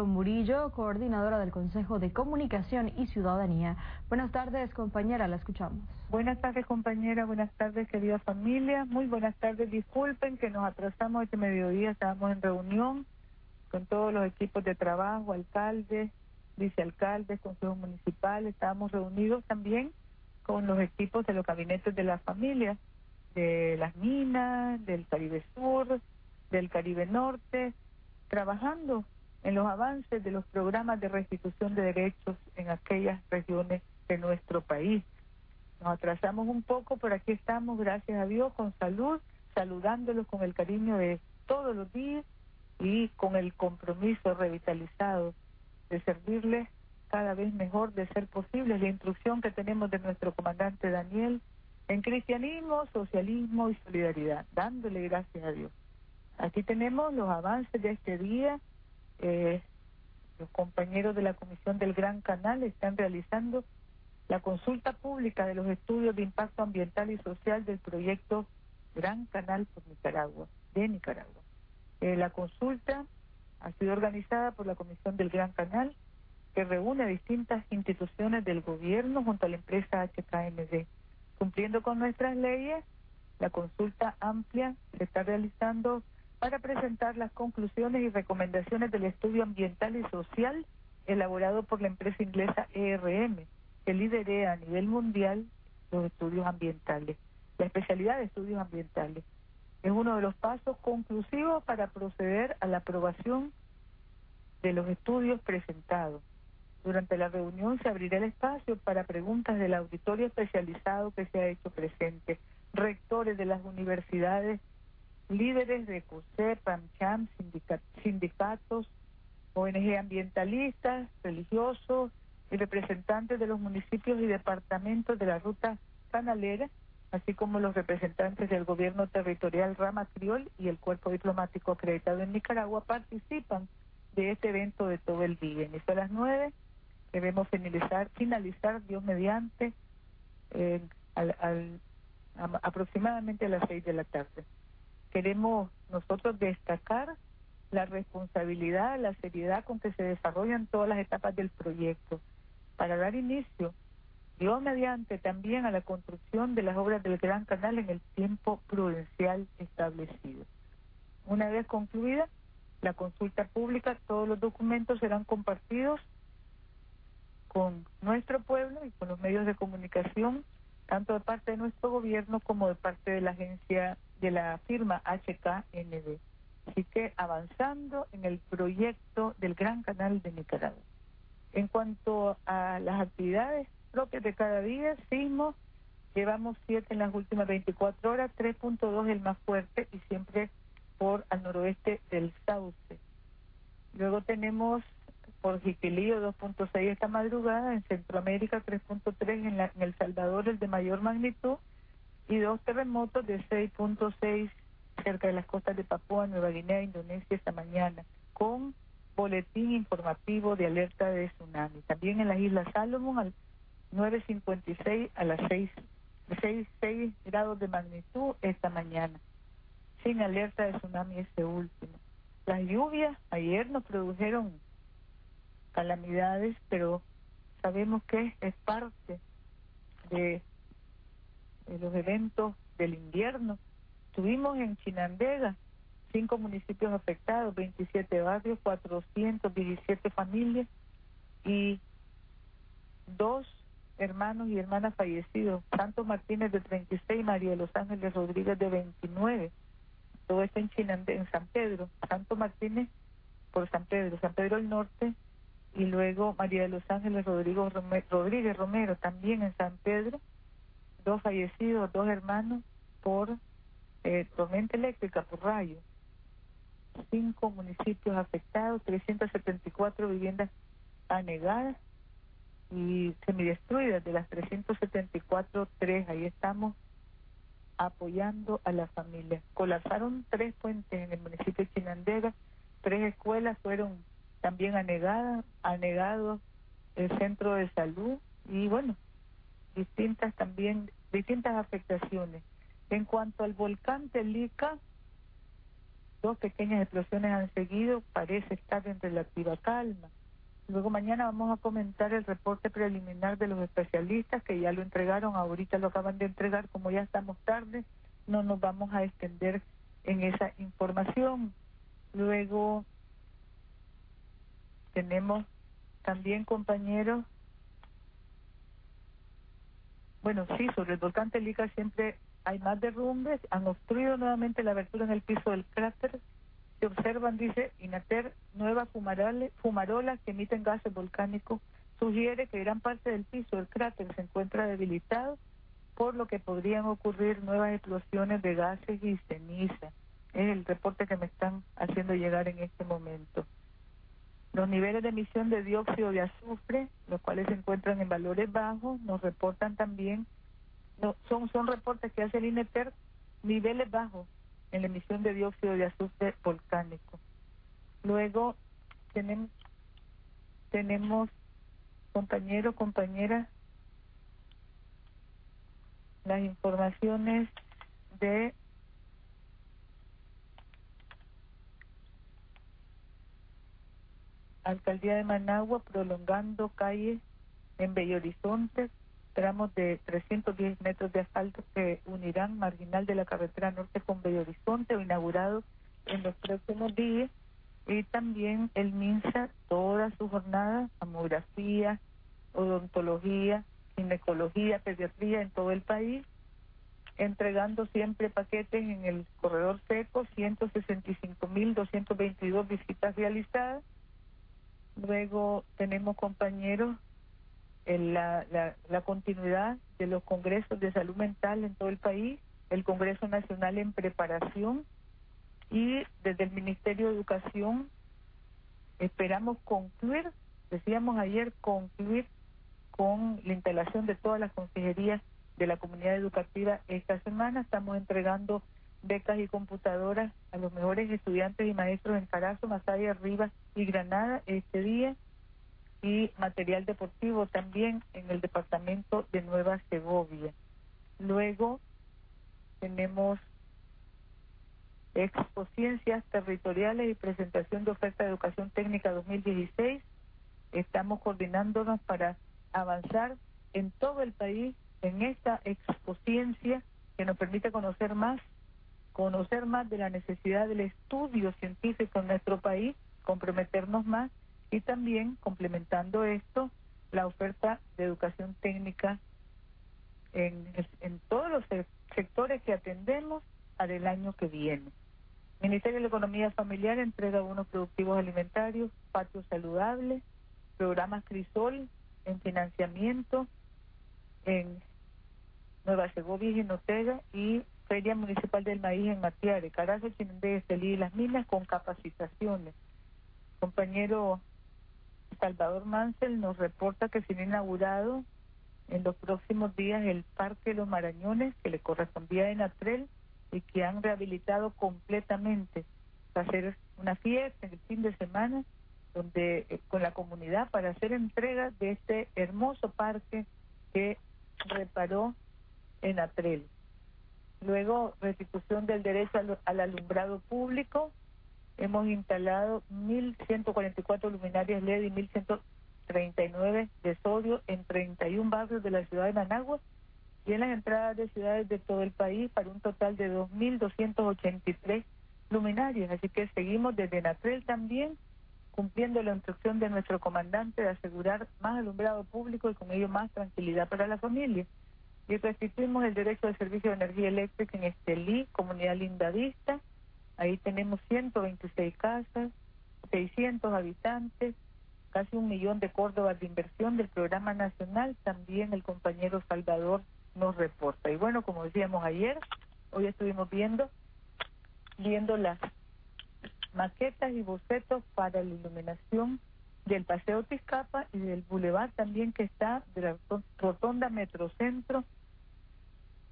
Murillo, coordinadora del Consejo de Comunicación y Ciudadanía. Buenas tardes, compañera, la escuchamos. Buenas tardes, compañera, buenas tardes, querida familia. Muy buenas tardes, disculpen que nos atrasamos este mediodía, estábamos en reunión con todos los equipos de trabajo, alcaldes, vicealcaldes, consejos municipales, estábamos reunidos también con los equipos de los gabinetes de la familia, de las minas, del Caribe Sur, del Caribe Norte, trabajando en los avances de los programas de restitución de derechos en aquellas regiones de nuestro país. Nos atrasamos un poco, pero aquí estamos, gracias a Dios, con salud, saludándolos con el cariño de todos los días y con el compromiso revitalizado de servirles cada vez mejor de ser posible la instrucción que tenemos de nuestro comandante Daniel en cristianismo, socialismo y solidaridad, dándole gracias a Dios. Aquí tenemos los avances de este día eh, los compañeros de la Comisión del Gran Canal están realizando la consulta pública de los estudios de impacto ambiental y social del proyecto Gran Canal por Nicaragua, de Nicaragua. Eh, la consulta ha sido organizada por la Comisión del Gran Canal, que reúne a distintas instituciones del gobierno junto a la empresa HKMD. Cumpliendo con nuestras leyes, la consulta amplia se está realizando para presentar las conclusiones y recomendaciones del estudio ambiental y social elaborado por la empresa inglesa ERM, que lidera a nivel mundial los estudios ambientales, la especialidad de estudios ambientales. Es uno de los pasos conclusivos para proceder a la aprobación de los estudios presentados. Durante la reunión se abrirá el espacio para preguntas del auditorio especializado que se ha hecho presente, rectores de las universidades líderes de CUSE, PAMCHAM, sindicatos, ONG ambientalistas, religiosos y representantes de los municipios y departamentos de la ruta canalera, así como los representantes del gobierno territorial Rama Criol y el cuerpo diplomático acreditado en Nicaragua participan de este evento de todo el día. Inicio a las nueve, debemos finalizar, finalizar Dios mediante, eh, al, aproximadamente a las seis de la tarde queremos nosotros destacar la responsabilidad, la seriedad con que se desarrollan todas las etapas del proyecto para dar inicio, Dios mediante también a la construcción de las obras del Gran Canal en el tiempo prudencial establecido. Una vez concluida la consulta pública, todos los documentos serán compartidos con nuestro pueblo y con los medios de comunicación, tanto de parte de nuestro gobierno como de parte de la agencia de la firma HKND. Así que avanzando en el proyecto del Gran Canal de Nicaragua. En cuanto a las actividades propias de cada día, sismo, llevamos siete en las últimas 24 horas, 3.2 el más fuerte y siempre por al noroeste del Sauce. Luego tenemos por Jiquilío 2.6 esta madrugada, en Centroamérica 3.3 en, en El Salvador el de mayor magnitud y dos terremotos de 6.6 cerca de las costas de Papúa Nueva Guinea, Indonesia esta mañana, con boletín informativo de alerta de tsunami. También en las Islas Salomón al 9.56 a las 6, 6, 6 grados de magnitud esta mañana, sin alerta de tsunami este último. Las lluvias ayer nos produjeron calamidades, pero sabemos que es parte de los eventos del invierno. Tuvimos en Chinandega cinco municipios afectados, 27 barrios, 417 familias y dos hermanos y hermanas fallecidos, Santos Martínez de 36, María de los Ángeles Rodríguez de 29. Todo esto en Chinandega, en San Pedro. Santo Martínez por San Pedro, San Pedro del Norte y luego María de los Ángeles Rodríguez Romero también en San Pedro dos fallecidos, dos hermanos por eh, tormenta eléctrica, por rayo. Cinco municipios afectados, 374 viviendas anegadas y semidestruidas. De las 374, tres. Ahí estamos apoyando a la familia. Colapsaron tres puentes en el municipio de Chinandega, tres escuelas fueron también anegadas, anegados el centro de salud y bueno, distintas también, distintas afectaciones. En cuanto al volcán Telica, dos pequeñas explosiones han seguido, parece estar en relativa calma. Luego mañana vamos a comentar el reporte preliminar de los especialistas que ya lo entregaron, ahorita lo acaban de entregar, como ya estamos tarde, no nos vamos a extender en esa información. Luego tenemos también compañeros, bueno, sí, sobre el volcán Telica siempre hay más derrumbes, han obstruido nuevamente la abertura en el piso del cráter, se observan, dice Inater, nuevas fumarolas que emiten gases volcánicos, sugiere que gran parte del piso del cráter se encuentra debilitado, por lo que podrían ocurrir nuevas explosiones de gases y ceniza. Es el reporte que me están haciendo llegar en este momento. Los niveles de emisión de dióxido de azufre, los cuales se encuentran en valores bajos, nos reportan también no, son, son reportes que hace el INETER, niveles bajos en la emisión de dióxido de azufre volcánico. Luego tenemos, tenemos compañeros, compañeras, las informaciones de Alcaldía de Managua prolongando calles en Bello Horizonte, tramos de 310 metros de asfalto que unirán Marginal de la Carretera Norte con Bello Horizonte inaugurado en los próximos días. Y también el MINSA, toda su jornada, mamografía, odontología, ginecología, pediatría en todo el país, entregando siempre paquetes en el corredor Compañeros en la, la, continuidad de los congresos de salud mental en todo el país, el Congreso Nacional en preparación y desde el Ministerio de Educación esperamos concluir, decíamos ayer, concluir con la instalación de todas las consejerías de la comunidad educativa esta semana. Estamos entregando becas y computadoras a los mejores estudiantes y maestros en Carazo, Masaya, Rivas y Granada este día y material deportivo también en el departamento de Nueva Segovia. Luego tenemos Ciencias territoriales y presentación de oferta de educación técnica 2016. Estamos coordinándonos para avanzar en todo el país en esta expociencia que nos permite conocer más, conocer más de la necesidad del estudio científico en nuestro país, comprometernos más y también complementando esto la oferta de educación técnica en, en todos los sectores que atendemos para el año que viene. Ministerio de la Economía Familiar entrega unos productivos alimentarios, patios saludables, programas Crisol en financiamiento en Nueva Segovia y Ginotega y Feria Municipal del Maíz en Matiare, Carazo, Chinandé, Estelí y Las Minas con capacitaciones. Compañero Salvador Mansell nos reporta que se ha inaugurado en los próximos días el Parque los Marañones, que le correspondía a Enatrel, y que han rehabilitado completamente para hacer una fiesta en el fin de semana donde eh, con la comunidad para hacer entrega de este hermoso parque que reparó Enatrel. Luego, restitución del derecho al alumbrado público, hemos instalado 1.144 luminarias LED y 1.139 de sodio en 31 barrios de la ciudad de Managua y en las entradas de ciudades de todo el país para un total de 2.283 luminarias. Así que seguimos desde Natrel también cumpliendo la instrucción de nuestro comandante de asegurar más alumbrado público y con ello más tranquilidad para la familia. Y restituimos el derecho al servicio de energía eléctrica en Estelí, comunidad lindavista, Ahí tenemos 126 casas, 600 habitantes, casi un millón de córdobas de inversión del programa nacional. También el compañero Salvador nos reporta. Y bueno, como decíamos ayer, hoy estuvimos viendo, viendo las maquetas y bocetos para la iluminación del Paseo Tizcapa y del Boulevard también que está de la Rotonda Metrocentro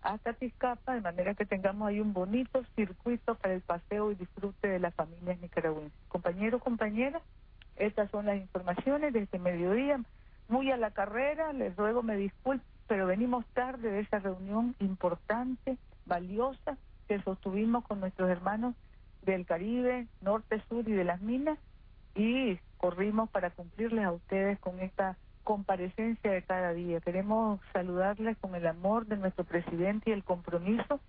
hasta Tizcapa, de manera que tengamos ahí un bonito circuito para el paseo y disfrute de las familias nicaragüenses. Compañeros, compañeras, estas son las informaciones de este mediodía. Muy a la carrera, les ruego me disculpen, pero venimos tarde de esa reunión importante, valiosa, que sostuvimos con nuestros hermanos del Caribe, norte, sur y de las minas y corrimos para cumplirles a ustedes con esta comparecencia de cada día. Queremos saludarles con el amor de nuestro presidente y el compromiso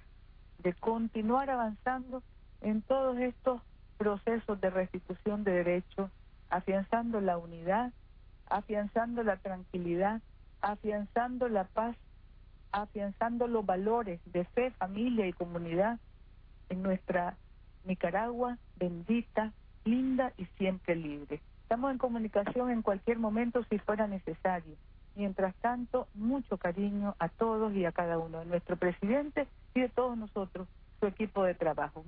de continuar avanzando en todos estos procesos de restitución de derechos, afianzando la unidad, afianzando la tranquilidad, afianzando la paz, afianzando los valores de fe, familia y comunidad en nuestra Nicaragua bendita, linda y siempre libre. Estamos en comunicación en cualquier momento si fuera necesario. Mientras tanto, mucho cariño a todos y a cada uno, de nuestro presidente y de todos nosotros, su equipo de trabajo.